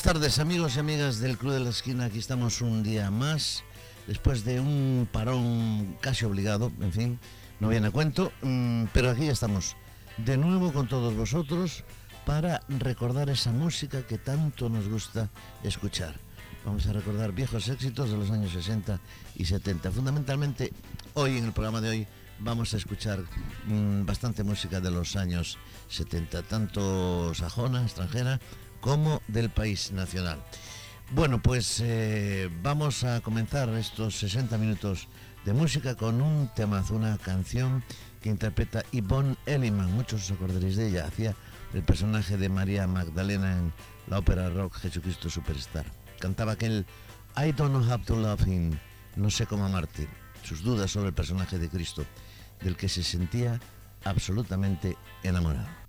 Buenas tardes amigos y amigas del Club de la Esquina. Aquí estamos un día más, después de un parón casi obligado, en fin, no viene a cuento, mm, pero aquí ya estamos de nuevo con todos vosotros para recordar esa música que tanto nos gusta escuchar. Vamos a recordar viejos éxitos de los años 60 y 70. Fundamentalmente, hoy en el programa de hoy vamos a escuchar mmm, bastante música de los años 70, tanto sajona, extranjera, como del país nacional. Bueno, pues eh, vamos a comenzar estos 60 minutos de música con un temazo, una canción que interpreta Yvonne Elliman. Muchos os acordaréis de ella. Hacía el personaje de María Magdalena en la ópera rock Jesucristo Superstar. Cantaba aquel I don't know how to love him, no sé cómo amarte. Sus dudas sobre el personaje de Cristo, del que se sentía absolutamente enamorado.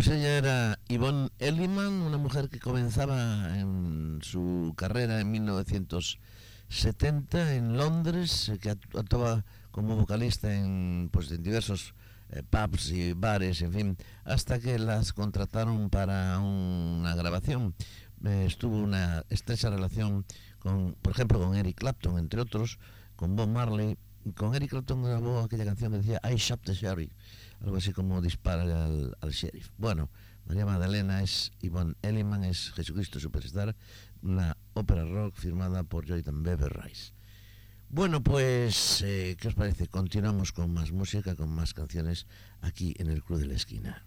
Pues ella era Yvonne Elliman, una mujer que comenzaba en su carrera en 1970 en Londres, que actuaba como vocalista en, pues, en diversos eh, pubs y bares, en fin, hasta que las contrataron para una grabación. Eh, estuvo una estrecha relación con, por ejemplo, con Eric Clapton, entre otros, con Bob Marley. Con Eric Clapton grabó aquella canción que decía I Shot the Sheriff algo así como dispara al, sheriff. Bueno, María Magdalena es Yvonne Elliman, es Jesucristo Superstar, una ópera rock firmada por Joyton Bever Rice. Bueno, pues, eh, ¿qué os parece? Continuamos con más música, con más canciones aquí en el Club de la Esquina.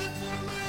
Música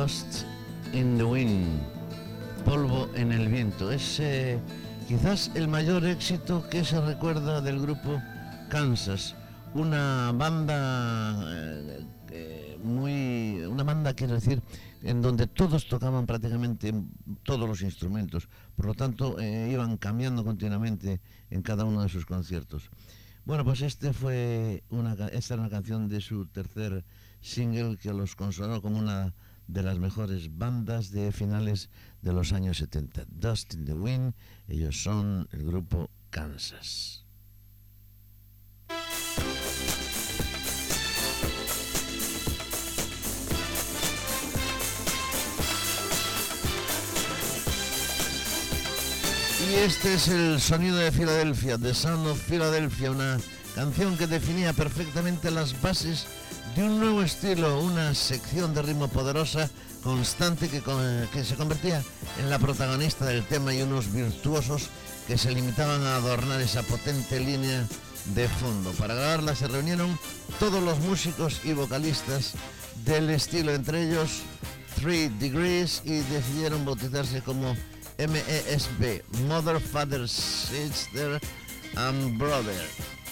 Dust in the Wind, Polvo en el Viento. Es quizás el mayor éxito que se recuerda del grupo Kansas, una banda eh, muy, una banda quiero decir, en donde todos tocaban prácticamente todos los instrumentos, por lo tanto eh, iban cambiando continuamente en cada uno de sus conciertos. Bueno, pues este fue una, esta una canción de su tercer single que los consoló como una de las mejores bandas de finales de los años 70. Dust in the Wind, ellos son el grupo Kansas. Y este es el sonido de Filadelfia, The Sound of Philadelphia, una canción que definía perfectamente las bases de un nuevo estilo, una sección de ritmo poderosa, constante, que, que se convertía en la protagonista del tema y unos virtuosos que se limitaban a adornar esa potente línea de fondo. Para grabarla se reunieron todos los músicos y vocalistas del estilo, entre ellos Three Degrees, y decidieron bautizarse como MESB, Mother, Father, Sister and Brother.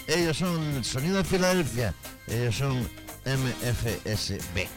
Ellos son Sonido de Filadelfia, ellos son MFSB.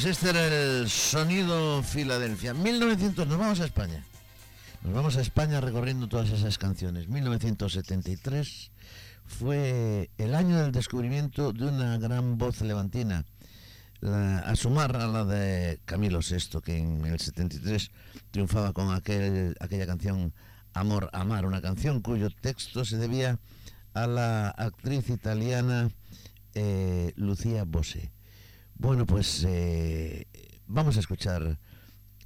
Pues este era el sonido Filadelfia. 1900, nos vamos a España. Nos vamos a España recorriendo todas esas canciones. 1973 fue el año del descubrimiento de una gran voz levantina, a sumar a la de Camilo VI, que en el 73 triunfaba con aquel, aquella canción Amor, Amar, una canción cuyo texto se debía a la actriz italiana eh, Lucía Bosé. Bueno, pues eh, vamos a escuchar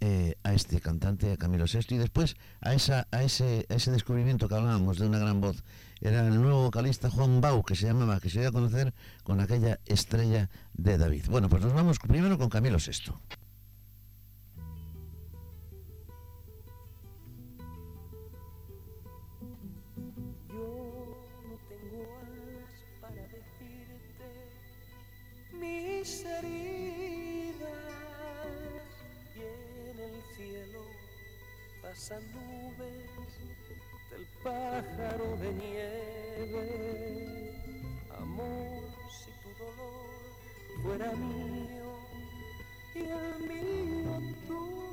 eh, a este cantante, a Camilo Sesto, y después a, esa, a, ese, ese descubrimiento que hablábamos de una gran voz. Era el nuevo vocalista Juan Bau, que se llamaba, que se iba a conocer con aquella estrella de David. Bueno, pues nos vamos primero con Camilo Sesto. Pasan nubes del pájaro de nieve. Amor, si tu dolor fuera mío y el mío tuyo,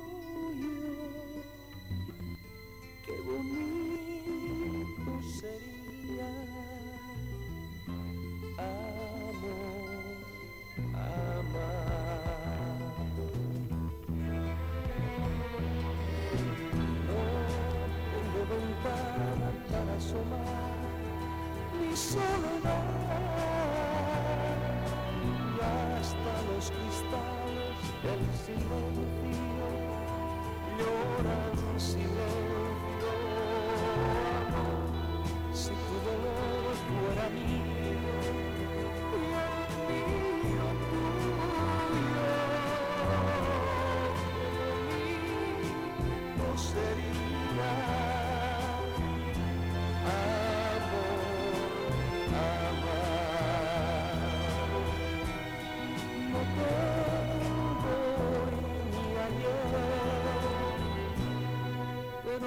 see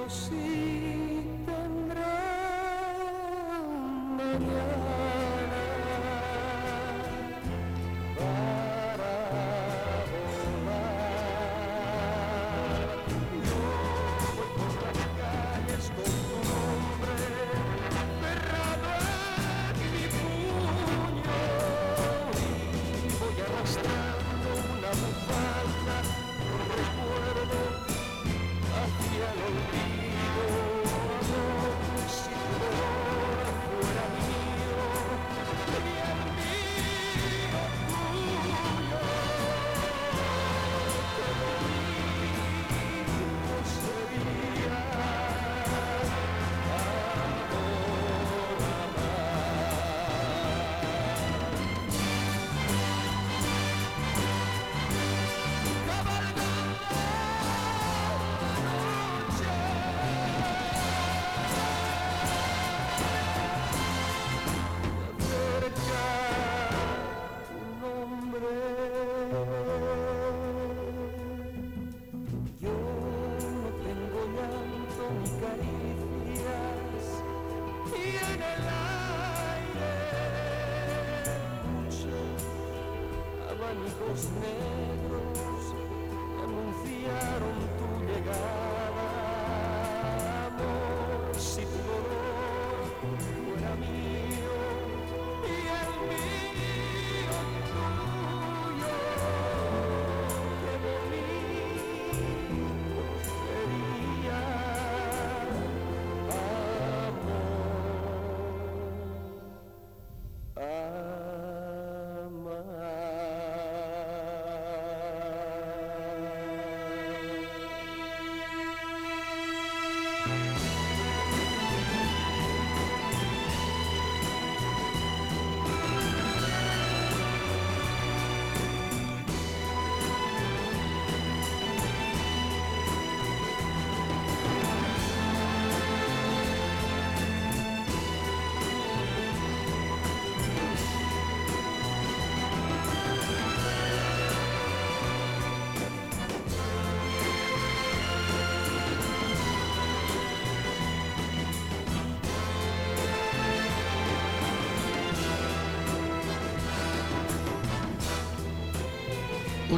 sí tendrán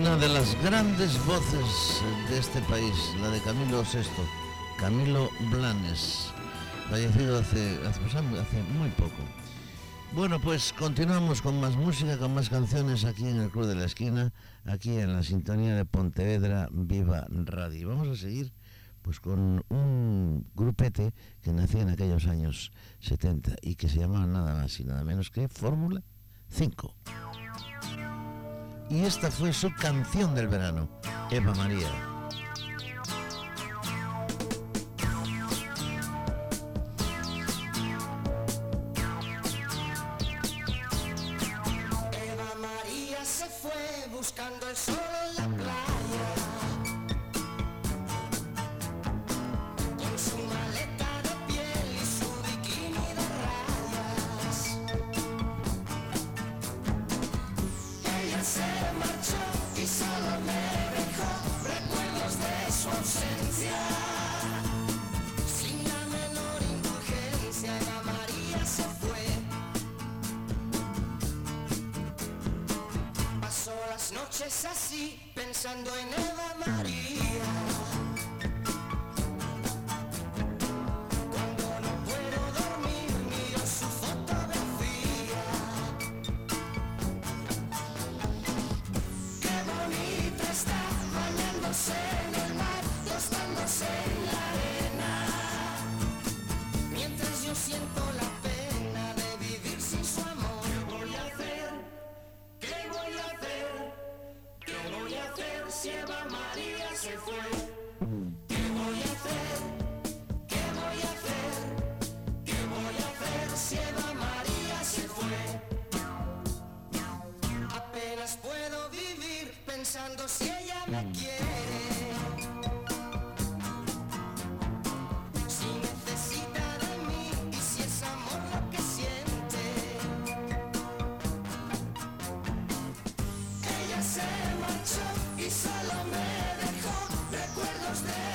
Una de las grandes voces de este país, la de Camilo VI, Camilo Blanes, fallecido hace, hace, pues, hace muy poco. Bueno, pues continuamos con más música, con más canciones aquí en el Club de la Esquina, aquí en la sintonía de Pontevedra Viva Radio. Vamos a seguir pues con un grupete que nació en aquellos años 70 y que se llamaba nada más y nada menos que Fórmula 5. Y esta fue su canción del verano, Eva María.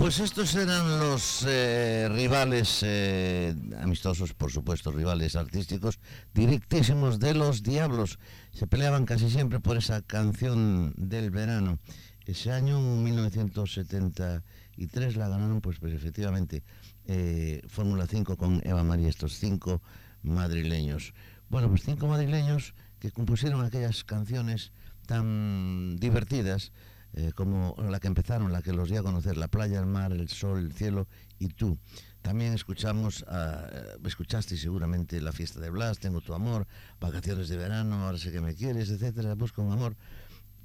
Pues estos eran los eh, rivales eh, amistosos, por supuesto, rivales artísticos, directísimos de los Diablos. Se peleaban casi siempre por esa canción del verano. Ese año, en 1973, la ganaron, pues, pues efectivamente, eh, Fórmula 5 con Eva María, estos cinco madrileños. Bueno, pues cinco madrileños que compusieron aquellas canciones tan divertidas eh, como la que empezaron, la que los di a conocer, la playa, el mar, el sol, el cielo y tú. También escuchamos, a, escuchaste seguramente la fiesta de Blas, Tengo tu amor, Vacaciones de verano, Ahora sé que me quieres, etcétera, Busca un amor.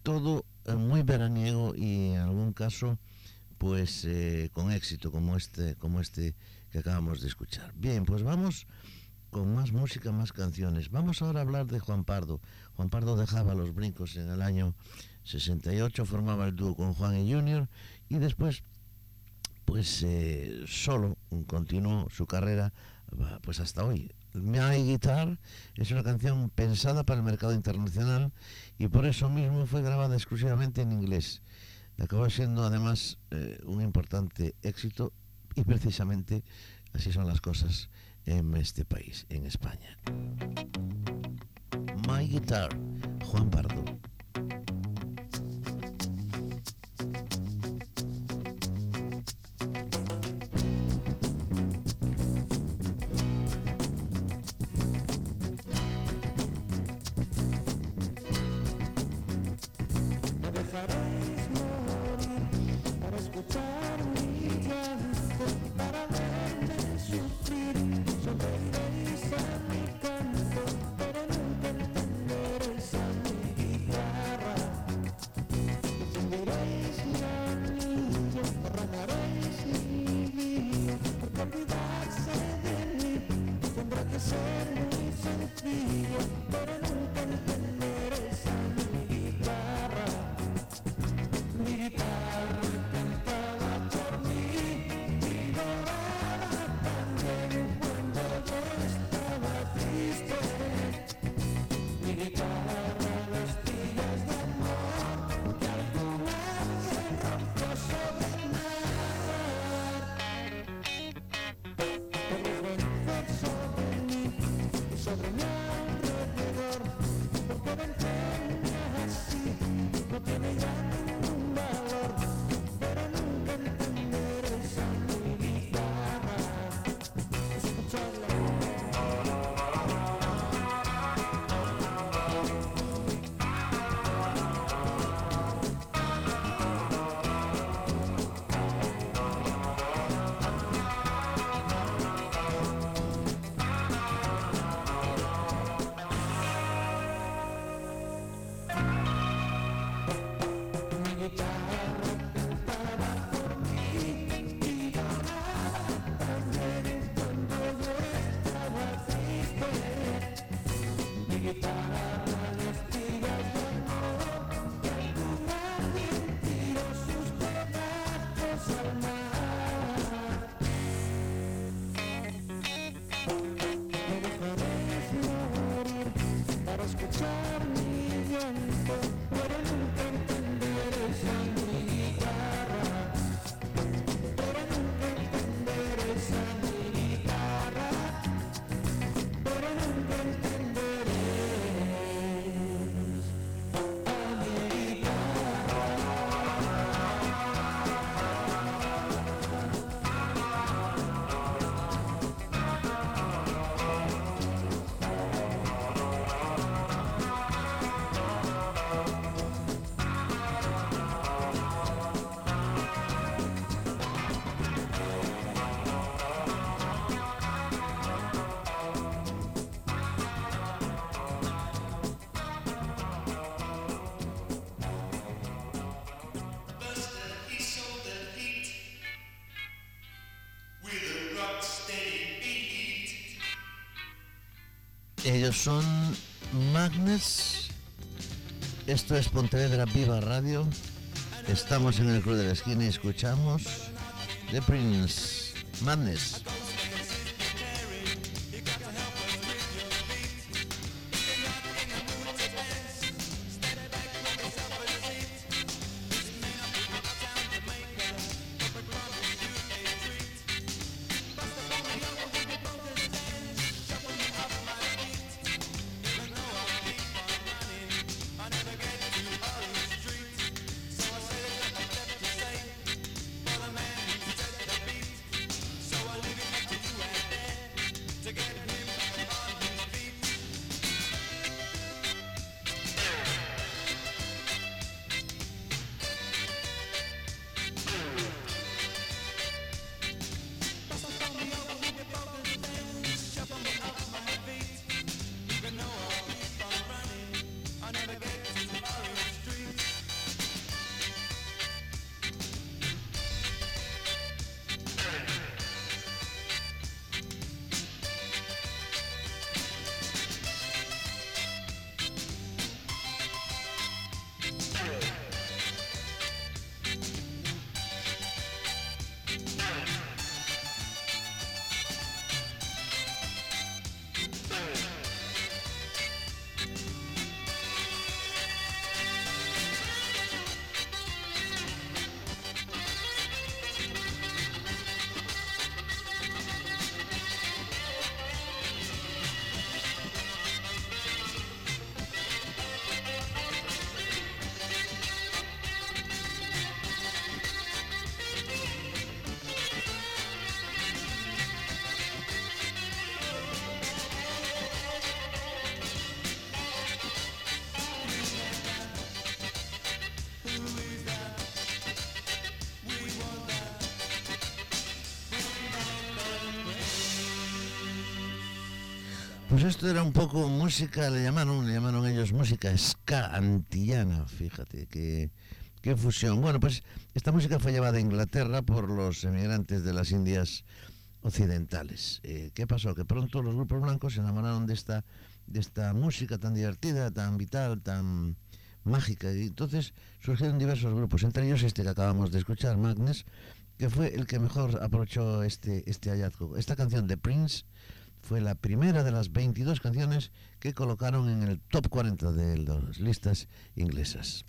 Todo eh, muy veraniego y en algún caso, pues eh, con éxito, como este, como este que acabamos de escuchar. Bien, pues vamos con más música, más canciones. Vamos ahora a hablar de Juan Pardo. Juan Pardo dejaba los brincos en el año 68, formaba el dúo con Juan y Junior y después pues eh, solo continuó su carrera va, pues hasta hoy. My Guitar es una canción pensada para el mercado internacional y por eso mismo fue grabada exclusivamente en inglés. Acabó siendo además eh, un importante éxito y precisamente así son las cosas en este país, en España. My Guitar, Juan Pardo. die. Ellos son Magnes. Esto es Pontevedra Viva Radio. Estamos en el Club de la Esquina y escuchamos The Prince. Madness. Pues esto era un poco música, le llamaron, le llamaron ellos música ska antillana, fíjate, qué, qué fusión. Bueno, pues esta música fue llevada a Inglaterra por los emigrantes de las Indias occidentales. Eh, ¿Qué pasó? Que pronto los grupos blancos se enamoraron de esta, de esta música tan divertida, tan vital, tan mágica. Y entonces surgieron diversos grupos, entre ellos este que acabamos de escuchar, Magnus, que fue el que mejor aprovechó este, este hallazgo. Esta canción de Prince fue la primera de las 22 canciones que colocaron en el top 40 de las listas inglesas.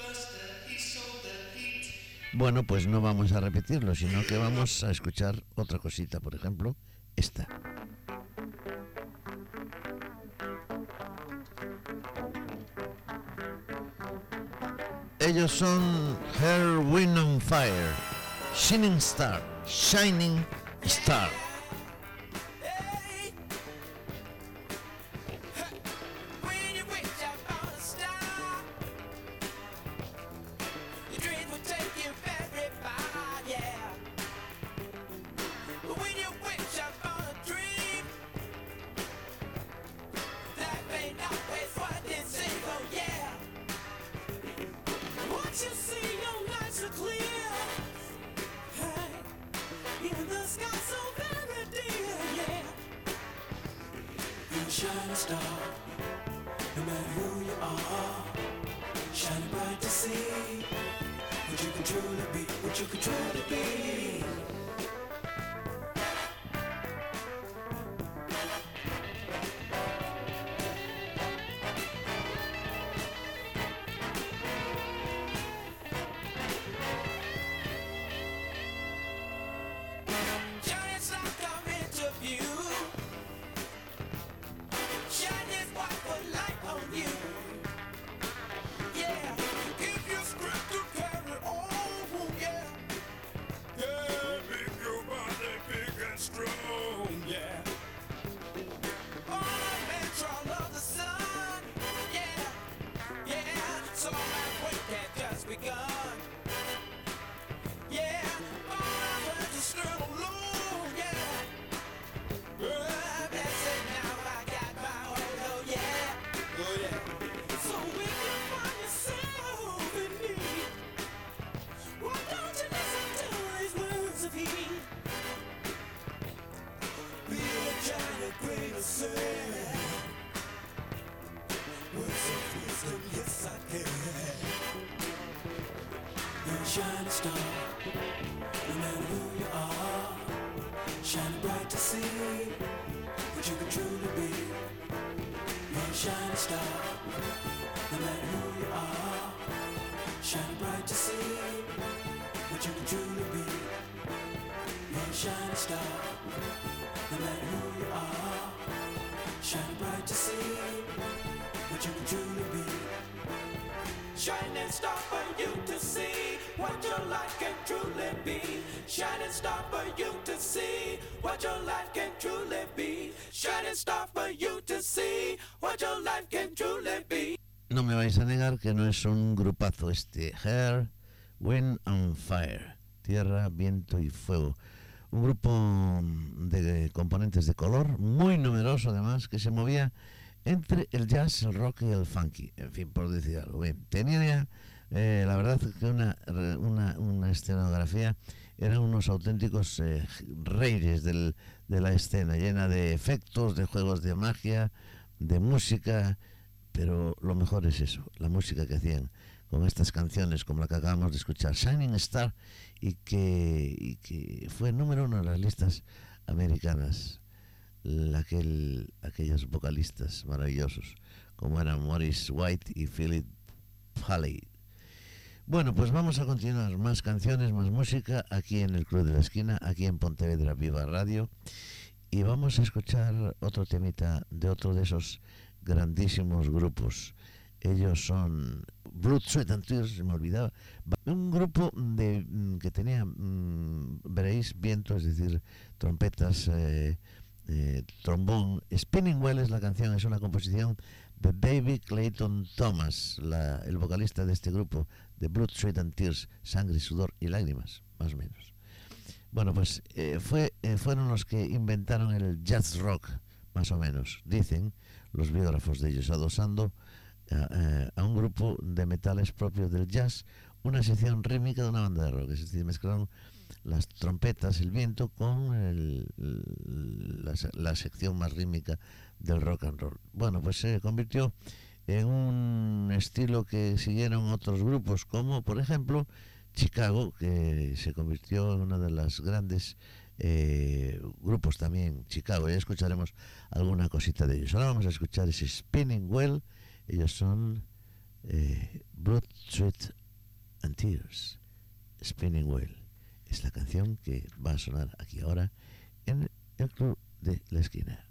Bueno, pues no vamos a repetirlo, sino que vamos a escuchar otra cosita, por ejemplo, esta. Ellos son Her Wind on Fire, Shining Star, Shining Star. begun. Star. No matter who you are, shining bright to see what you can truly be. You're a shining star. No matter who you are, shining bright to see what you can truly be. You're a shining star. No matter who you are, shining bright to see what you truly be. Shining star for you to see what truly be. Shining star for you to see what your life can truly be. Shining star for you to see what your life can truly be. No me vais a negar que no es un grupazo este. Hair, Wind and Fire. Tierra, viento y fuego. Un grupo de componentes de color, muy numeroso además, que se movía entre el jazz, el rock y el funky. En fin, por decir algo. Bien, tenía eh, la verdad que una, una, una escenografía eran unos auténticos eh, reyes del- de la escena, llena de efectos, de juegos de magia, de música, pero lo mejor es eso, la música que hacían con estas canciones como la que acabamos de escuchar, Shining Star, y que, y que fue número uno en las listas americanas. Aquel, aquellos vocalistas maravillosos como eran Morris White y Philip Haley. Bueno, pues vamos a continuar. Más canciones, más música aquí en el Club de la Esquina, aquí en Pontevedra Viva Radio. Y vamos a escuchar otro temita de otro de esos grandísimos grupos. Ellos son Blood, Sweat and Tears, se me olvidaba. Un grupo de, mm, que tenía, mm, veréis, viento, es decir, trompetas, eh, eh, trombón. Spinning Well es la canción, es una composición de David Clayton Thomas, el vocalista de este grupo, de Blood, Sweat and Tears, Sangre, Sudor y Lágrimas, más o menos. Bueno, pues eh, eh, fueron los que inventaron el jazz rock, más o menos, dicen los biógrafos de ellos, adosando a, eh, a un grupo de metales propios del jazz, una sección rítmica de una banda de rock, es decir, mezclaron las trompetas, el viento con el- la, se- la sección más rítmica del rock and roll. Bueno, pues se convirtió en un estilo que siguieron otros grupos, como por ejemplo Chicago, que se convirtió en uno de los grandes eh, grupos también, Chicago. Ya escucharemos alguna cosita de ellos. Ahora vamos a escuchar ese Spinning Well. Ellos son eh, Blood, Sweat and Tears. Spinning Well. Es la canción que va a sonar aquí ahora en el club de la esquina.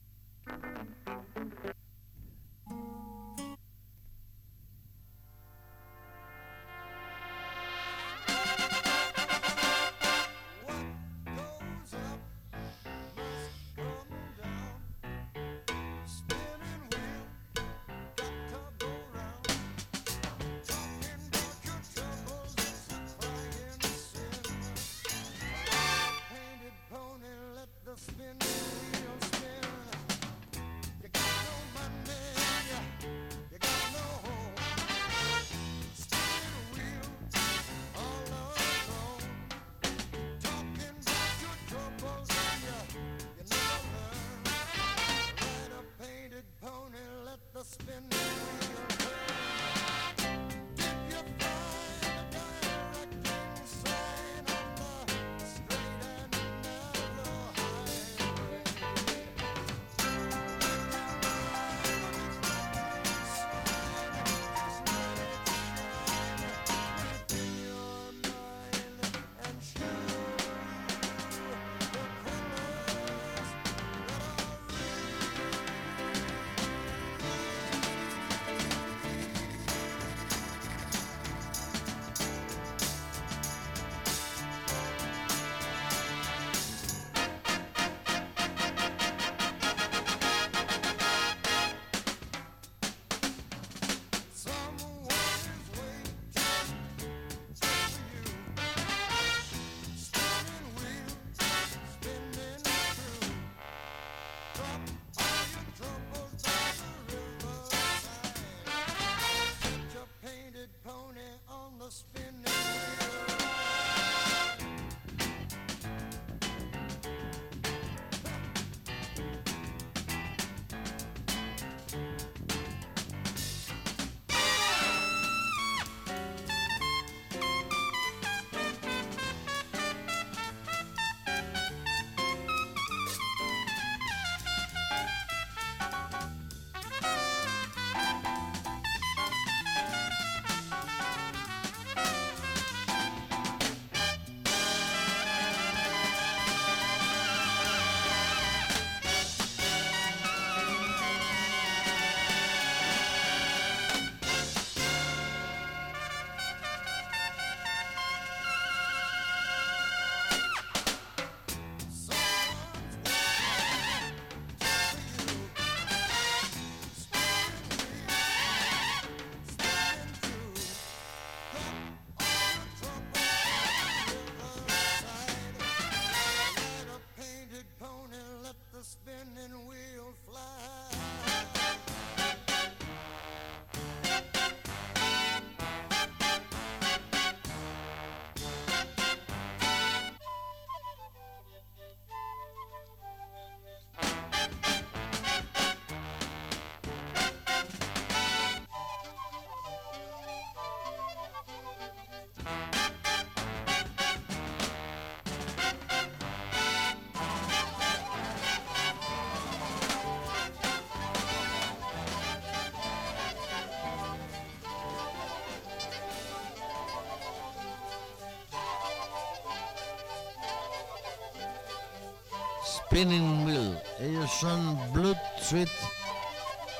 Spinning Wheel. Ellos son Blood, Sweat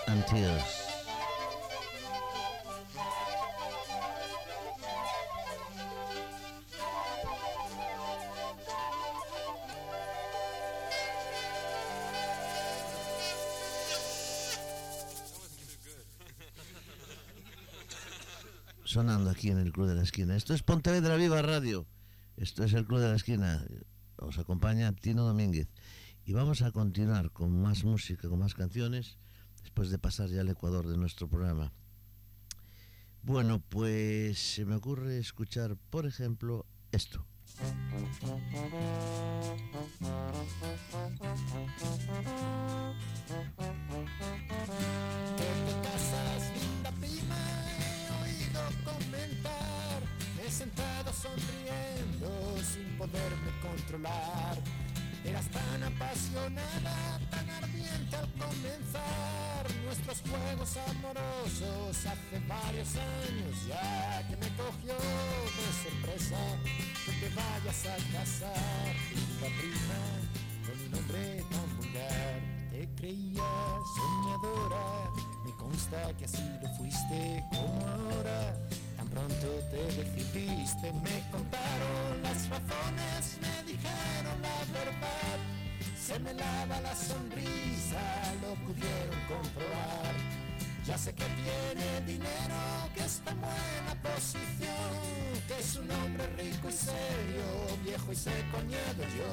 and Tears. Sonando aquí en el Club de la Esquina. Esto es Pontevedra Viva Radio. Esto es el Club de la Esquina. Os acompaña Tino Domínguez. Y vamos a continuar con más música, con más canciones, después de pasar ya al Ecuador de nuestro programa. Bueno, pues se me ocurre escuchar, por ejemplo, esto. He sentado sonriendo sin poderme controlar. Eras tan apasionada, tan ardiente al comenzar nuestros juegos amorosos hace varios años ya que me cogió de sorpresa que te vayas a casar, linda prima, con un hombre tan vulgar. Te creía soñadora, me consta que así lo fuiste como ahora. Pronto te decidiste, me contaron las razones, me dijeron la verdad. Se me lava la sonrisa, lo pudieron comprobar. Ya sé que tiene dinero, que está en buena posición, que es un hombre rico y serio, viejo y secoñado yo.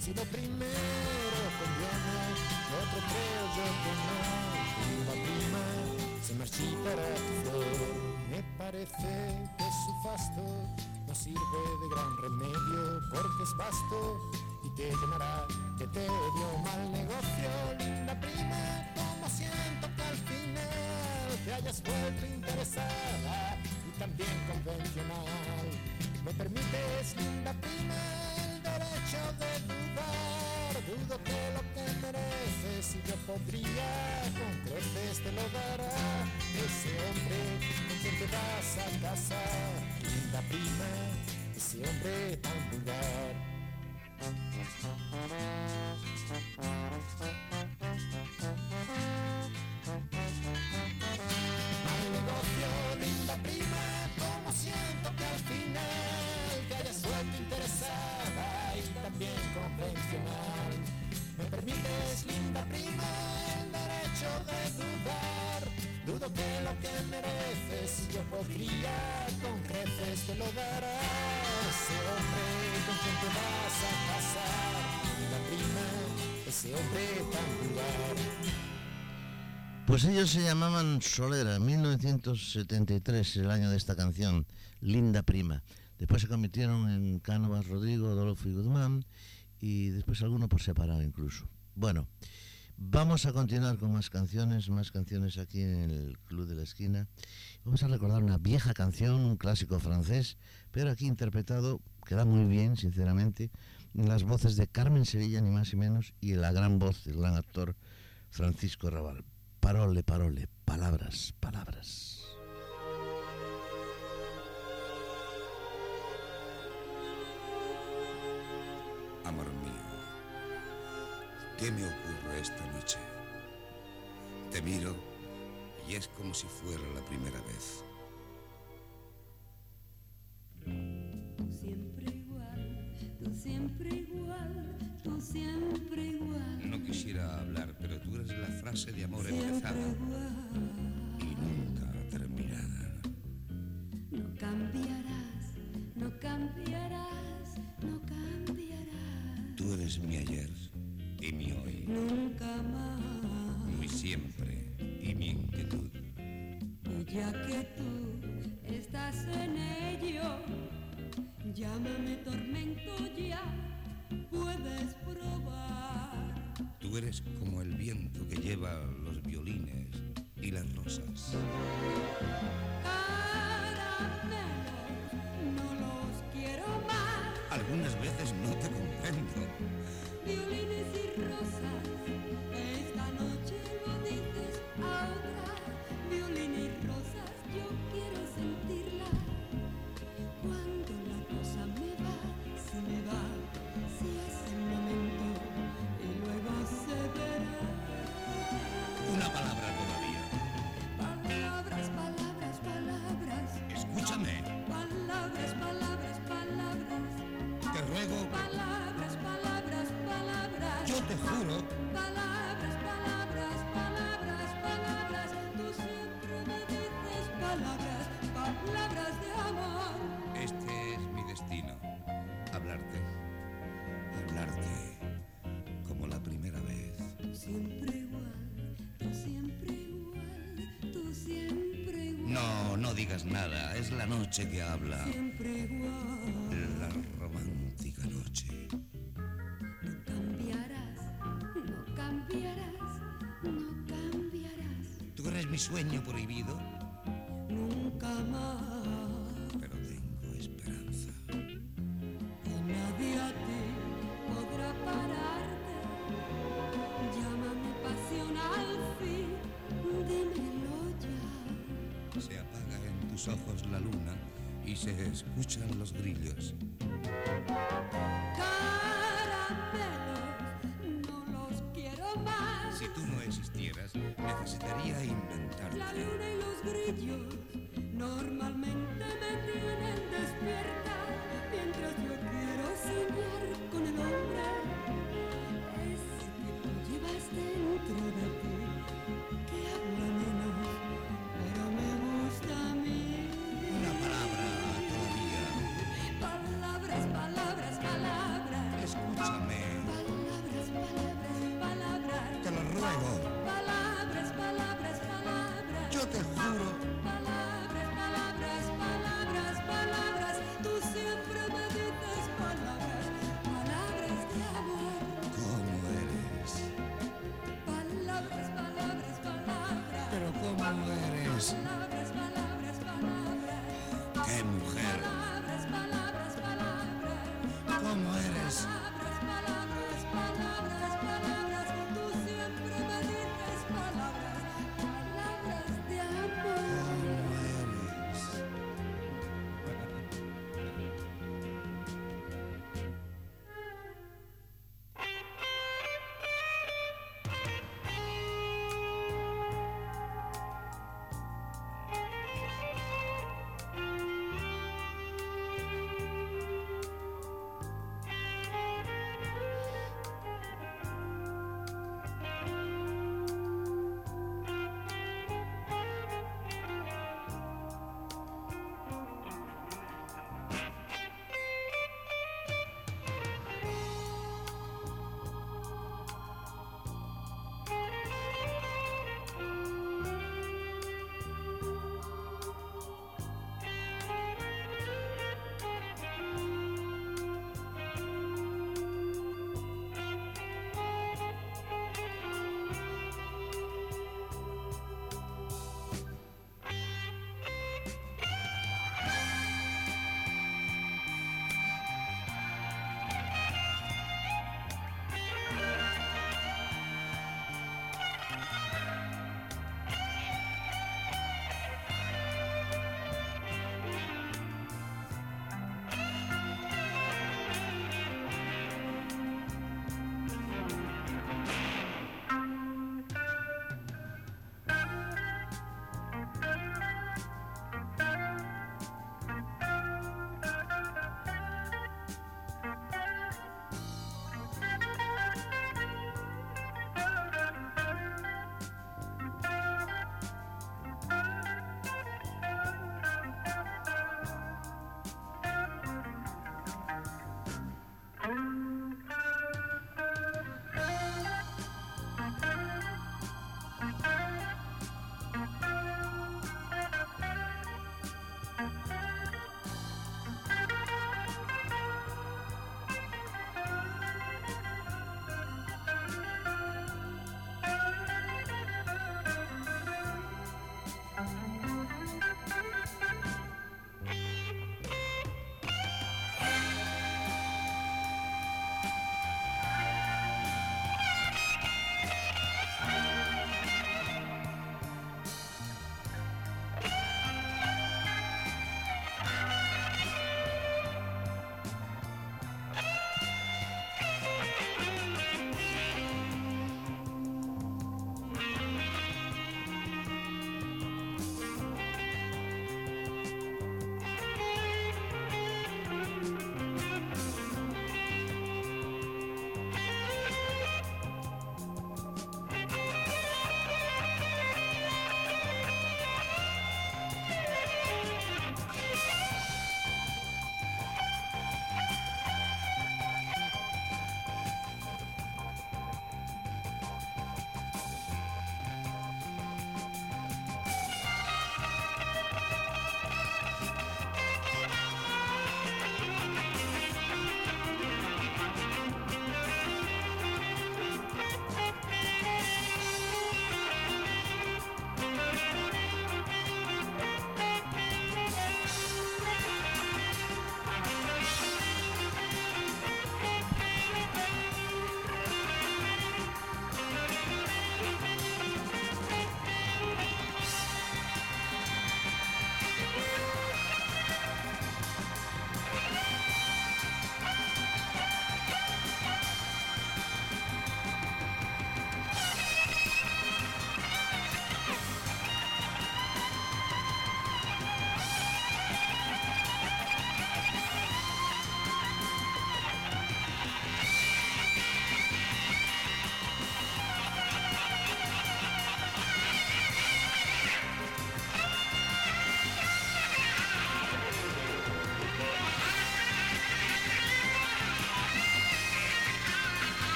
Si lo primero conviene, otro creo yo que no. Prima, prima, se marchitará tu flor. Parece que su fasto no sirve de gran remedio, porque es vasto y te llenará de tedio mal negocio, linda prima, como siento que al final te hayas vuelto interesada y también convencional. ¿Me permites, linda prima, el derecho de dudar? Dudo que lo que mereces y yo podría con creces te lo dará ese hombre con quien te vas a casar, linda prima, ese hombre tan vulgar. Mal negocio, linda prima, como siento que al final te hayas vuelto interesada y también convencional. ¿Me permites, linda prima, el derecho de dudar? Dudo que lo que mereces yo podría con creces te lo dará ese hombre con quien te vas a casar. Linda prima, ese hombre tan vulgar. Pues ellos se llamaban Solera, 1973, el año de esta canción, Linda Prima. Después se convirtieron en Cánovas, Rodrigo, Adolfo y Guzmán, y después alguno por separado incluso. Bueno, vamos a continuar con más canciones, más canciones aquí en el Club de la Esquina. Vamos a recordar una vieja canción, un clásico francés, pero aquí interpretado, queda muy bien, sinceramente, en las voces de Carmen Sevilla, ni más ni menos, y la gran voz del gran actor Francisco Raval. Parole, parole, palabras, palabras. Amor mío, ¿qué me ocurre esta noche? Te miro y es como si fuera la primera vez. Siempre igual, tú siempre igual, tú siempre igual. No quisiera hablar, pero tú eres la frase de amor Siempre empezada igual, y nunca terminada. no cambiarás, no cambiarás, no cambiarás, Tú eres mi ayer y mi hoy, nunca más. mi siempre y mi inquietud. Y ya que tú estás en ello, llámame tormento ya, puedes probar. Tú eres como el viento que lleva los violines y las rosas. Caramelos, no los quiero más. Algunas veces no te comprendo. Violines y rosas, No digas nada, es la noche que habla. los grillos. mujeres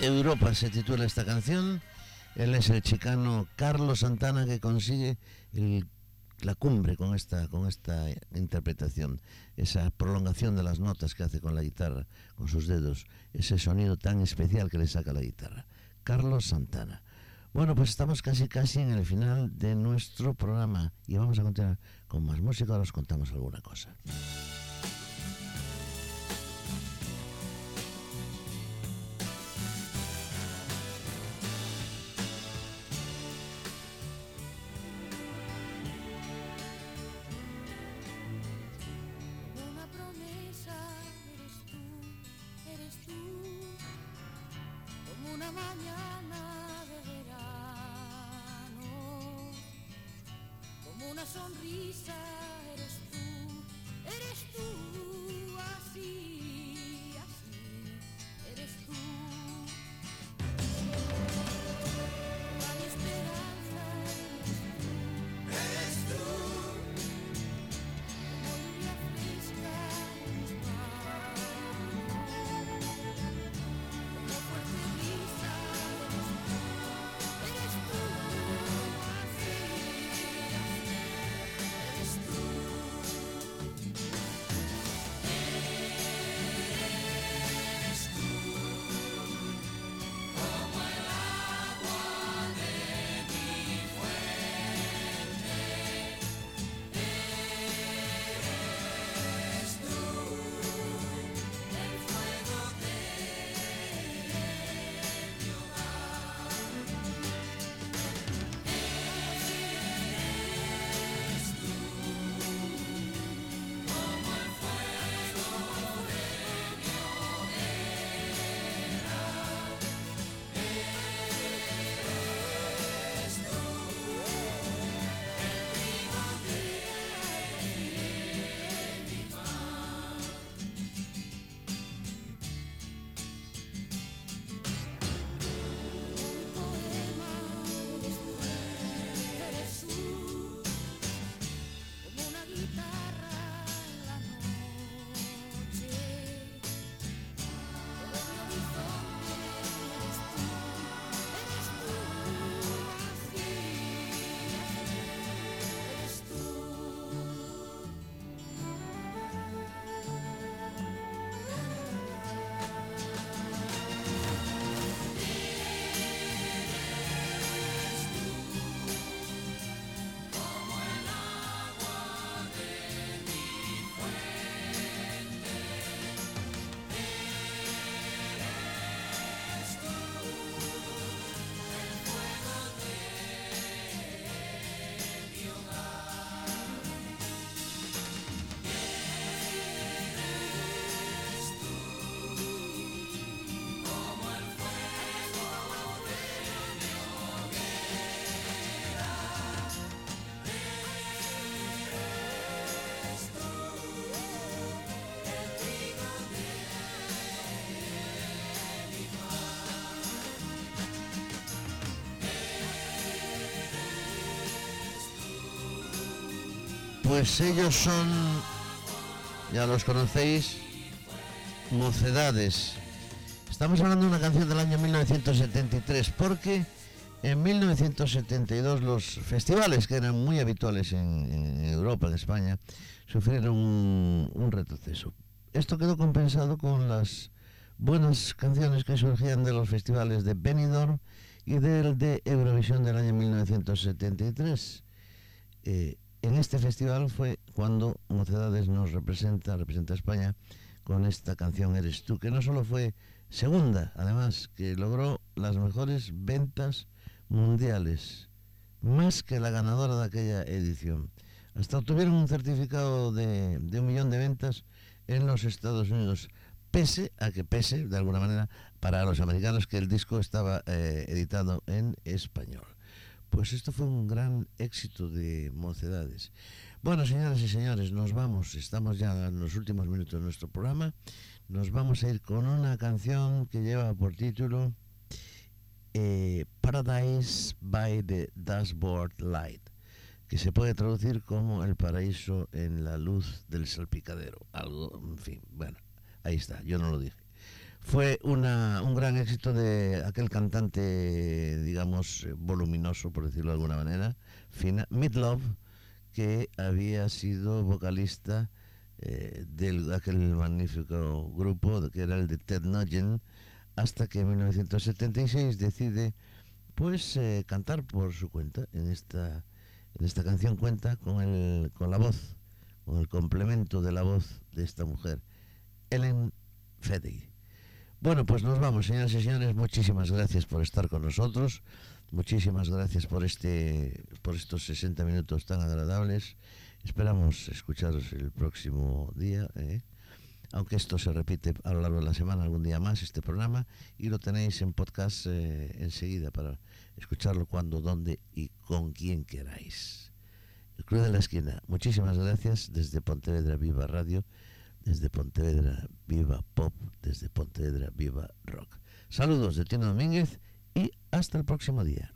Europa se titula esta canción. Él es el chicano Carlos Santana que consigue la cumbre con esta, con esta interpretación, esa prolongación de las notas que hace con la guitarra, con sus dedos, ese sonido tan especial que le saca la guitarra. Carlos Santana. Bueno, pues estamos casi casi en el final de nuestro programa y vamos a continuar con más música. Ahora os contamos alguna cosa. Mañana Pues ellos son, ya los conocéis, Mocedades. Estamos hablando de una canción del año 1973 porque en 1972 los festivales que eran muy habituales en, Europa, en España, sufrieron un, retroceso. Esto quedó compensado con las buenas canciones que surgían de los festivales de Benidorm y del de Eurovisión del año 1973. Eh, en este festival fue cuando Mocedades nos representa, representa a España con esta canción Eres tú, que no solo fue segunda, además, que logró las mejores ventas mundiales, más que la ganadora de aquella edición. Hasta obtuvieron un certificado de, un millón de ventas en los Estados Unidos, pese a que pese, de alguna manera, para los americanos que el disco estaba eh, editado en español. Pues esto fue un gran éxito de Mocedades. Bueno, señoras y señores, nos vamos. Estamos ya en los últimos minutos de nuestro programa. Nos vamos a ir con una canción que lleva por título eh, Paradise by the Dashboard Light, que se puede traducir como El paraíso en la luz del salpicadero. Algo, en fin, bueno, ahí está, yo no lo dije. Fue una, un gran éxito de aquel cantante, digamos, eh, voluminoso, por decirlo de alguna manera, fina, Midlove, que había sido vocalista eh, de aquel magnífico grupo que era el de Ted Nugent, hasta que en 1976 decide pues eh, cantar por su cuenta. En esta, en esta canción cuenta con, el, con la voz, con el complemento de la voz de esta mujer, Ellen Feddy. Bueno, pues nos vamos, señoras y señores. Muchísimas gracias por estar con nosotros. Muchísimas gracias por este, por estos 60 minutos tan agradables. Esperamos escucharos el próximo día, ¿eh? aunque esto se repite a lo largo de la semana, algún día más, este programa, y lo tenéis en podcast eh, enseguida para escucharlo cuando, dónde y con quien queráis. El Club de la Esquina, muchísimas gracias desde Pontevedra Viva Radio, desde Pontevedra Viva Pop, desde Pontevedra Viva Rock. Saludos de Tino Domínguez y hasta el próximo día.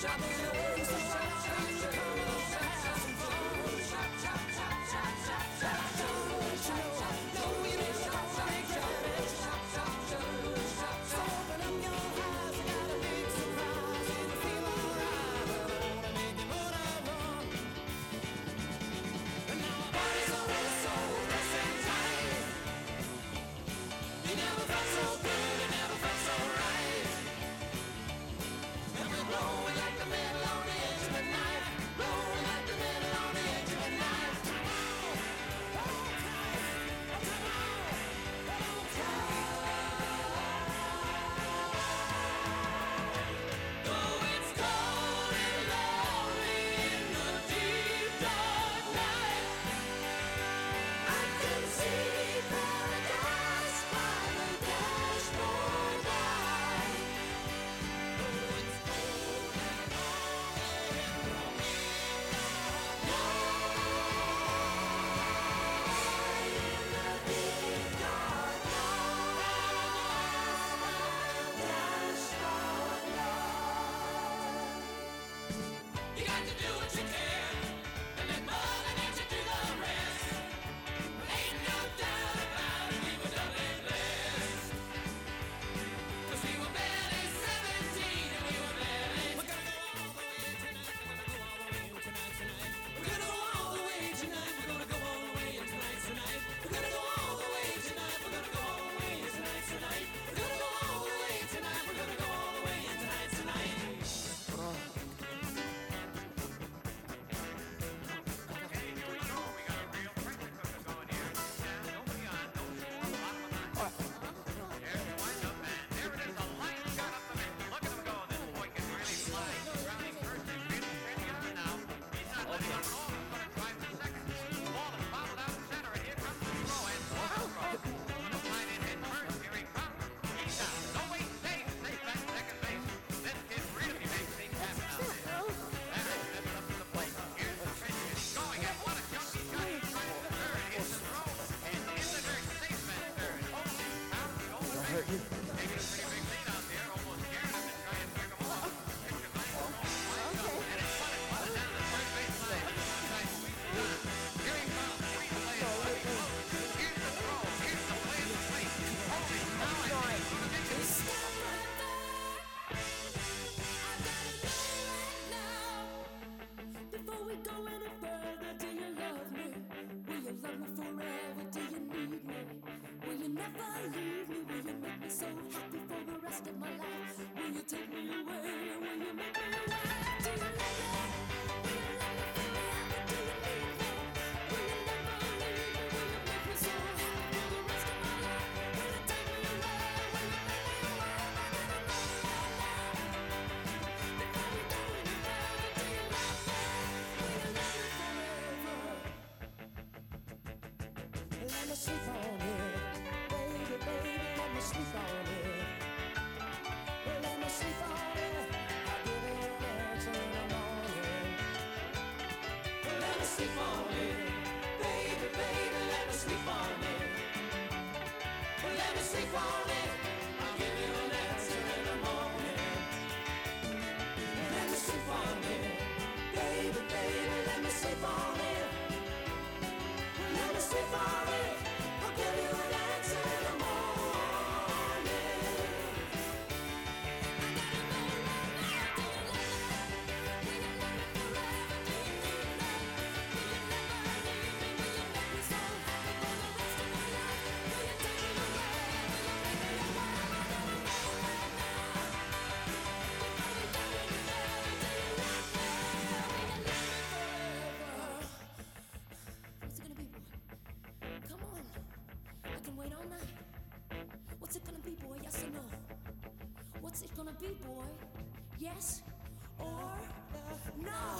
You believe me will you make me so wanna be, boy? Yes or no?